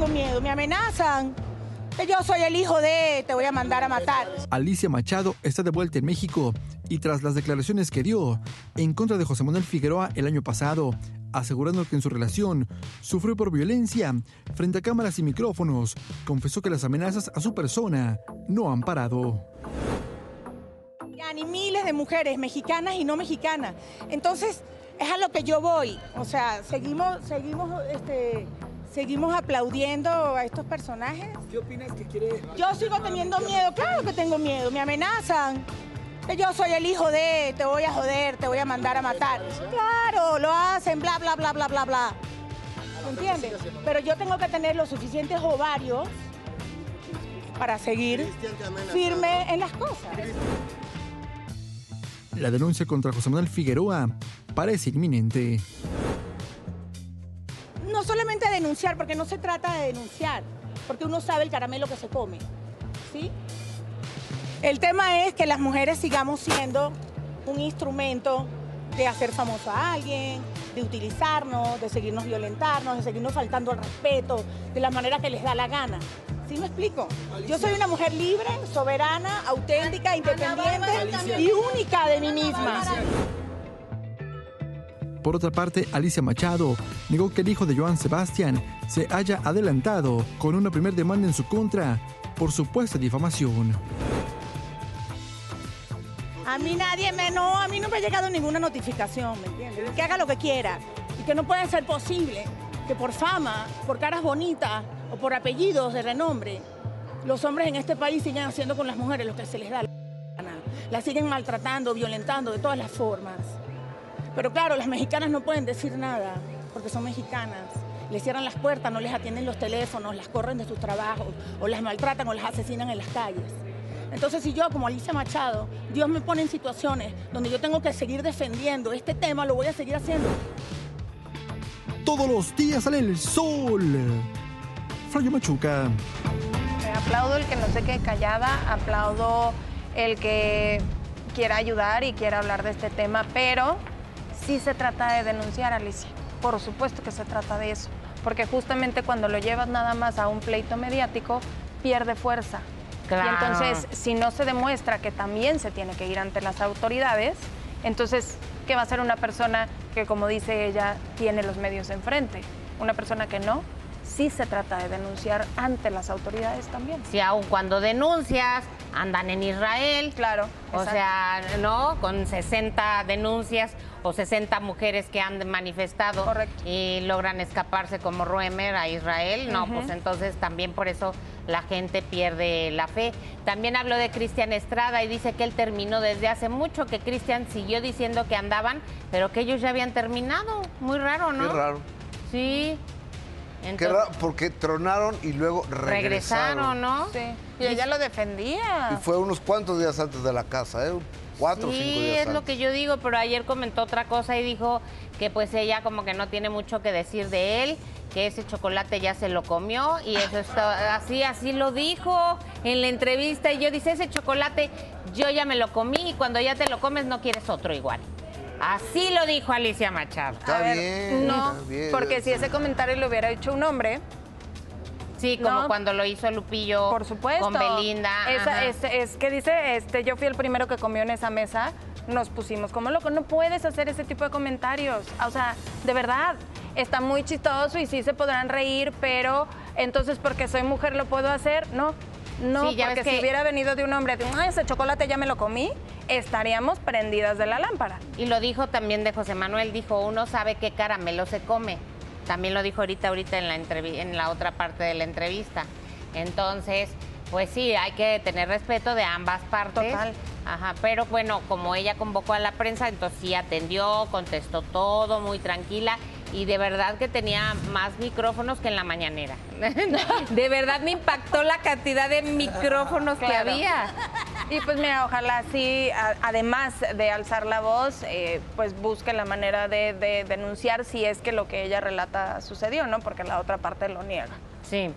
tengo miedo, me amenazan. Yo soy el hijo de, te voy a mandar a matar. Alicia Machado está de vuelta en México y tras las declaraciones que dio en contra de José Manuel Figueroa el año pasado, asegurando que en su relación sufrió por violencia, frente a cámaras y micrófonos, confesó que las amenazas a su persona no han parado. Ya, ni miles de mujeres, mexicanas y no mexicanas. Entonces, es a lo que yo voy. O sea, seguimos, seguimos, este, seguimos aplaudiendo a estos personajes. ¿Qué opinas que quiere? Yo sigo teniendo miedo, claro que tengo miedo, me amenazan. Que yo soy el hijo de, te voy a joder, te voy a mandar a matar. Claro, lo hacen, bla, bla, bla, bla, bla, bla. ¿Me entiendes? Pero yo tengo que tener los suficientes ovarios para seguir firme en las cosas. La denuncia contra José Manuel Figueroa parece inminente. Denunciar, porque no se trata de denunciar, porque uno sabe el caramelo que se come, ¿sí? El tema es que las mujeres sigamos siendo un instrumento de hacer famoso a alguien, de utilizarnos, de seguirnos violentarnos, de seguirnos faltando al respeto, de la manera que les da la gana. ¿Sí me explico? Yo soy una mujer libre, soberana, auténtica, independiente y única de mí misma. Por otra parte, Alicia Machado negó que el hijo de Joan Sebastián se haya adelantado con una primera demanda en su contra por supuesta difamación. A mí nadie me, no, a mí no me ha llegado ninguna notificación, ¿me entiendes? Que haga lo que quiera y que no puede ser posible que por fama, por caras bonitas o por apellidos de renombre, los hombres en este país sigan haciendo con las mujeres lo que se les da la gana. Las siguen maltratando, violentando de todas las formas. Pero claro, las mexicanas no pueden decir nada porque son mexicanas. Les cierran las puertas, no les atienden los teléfonos, las corren de sus trabajos o las maltratan o las asesinan en las calles. Entonces, si yo, como Alicia Machado, Dios me pone en situaciones donde yo tengo que seguir defendiendo este tema, lo voy a seguir haciendo. Todos los días sale el sol. Flavio Machuca. Me aplaudo el que no se quede callada, aplaudo el que quiera ayudar y quiera hablar de este tema, pero sí se trata de denunciar, Alicia. Por supuesto que se trata de eso, porque justamente cuando lo llevas nada más a un pleito mediático, pierde fuerza. Y entonces, si no se demuestra que también se tiene que ir ante las autoridades, entonces, ¿qué va a hacer una persona que, como dice ella, tiene los medios enfrente? Una persona que no, sí se trata de denunciar ante las autoridades también. Si aun cuando denuncias, andan en Israel. Claro. O exacto. sea, ¿no? Con 60 denuncias o 60 mujeres que han manifestado Correcto. y logran escaparse como Roemer a Israel, no, pues entonces también por eso la gente pierde la fe. También habló de Cristian Estrada y dice que él terminó desde hace mucho, que Cristian siguió diciendo que andaban, pero que ellos ya habían terminado. Muy raro, ¿no? Qué raro. Sí. Qué Entonces, raro, porque tronaron y luego regresaron. regresaron, ¿no? Sí. Y ella lo defendía. Y fue unos cuantos días antes de la casa, ¿eh? Cuatro o cinco Sí, días es lo que yo digo, pero ayer comentó otra cosa y dijo que pues ella como que no tiene mucho que decir de él, que ese chocolate ya se lo comió y eso está así, así lo dijo en la entrevista y yo dice, ese chocolate yo ya me lo comí y cuando ya te lo comes no quieres otro igual. Así lo dijo Alicia Machado. Está A ver, bien. No, está bien. porque si ese comentario lo hubiera hecho un hombre, Sí, como No. cuando lo hizo Lupillo por supuesto. con Belinda. Esa- es, es que dice, este, yo fui el primero que comió en esa mesa, nos pusimos como locos. No puedes hacer ese tipo de comentarios. O sea, de verdad, está muy chistoso y sí se podrán reír, pero entonces porque soy mujer lo puedo hacer. No. No, Sí, ya porque si que- hubiera venido de un hombre, de, "Ay, ese chocolate ya me lo comí, estaríamos prendidas de la lámpara. Y lo dijo también de José Manuel, dijo, uno sabe qué caramelo se come. También lo dijo ahorita, ahorita en la, en la otra parte de la entrevista. Entonces, pues sí, hay que tener respeto de ambas partes. Total. Ajá, pero bueno, como ella convocó a la prensa, entonces sí atendió, contestó todo muy tranquila y de verdad que tenía más micrófonos que en la mañanera. de verdad me impactó la cantidad de micrófonos que había. Y pues mira, ojalá sí, además de alzar la voz, eh, pues busque la manera de, de denunciar si es que lo que ella relata sucedió, ¿no? Porque la otra parte lo niega. Sí.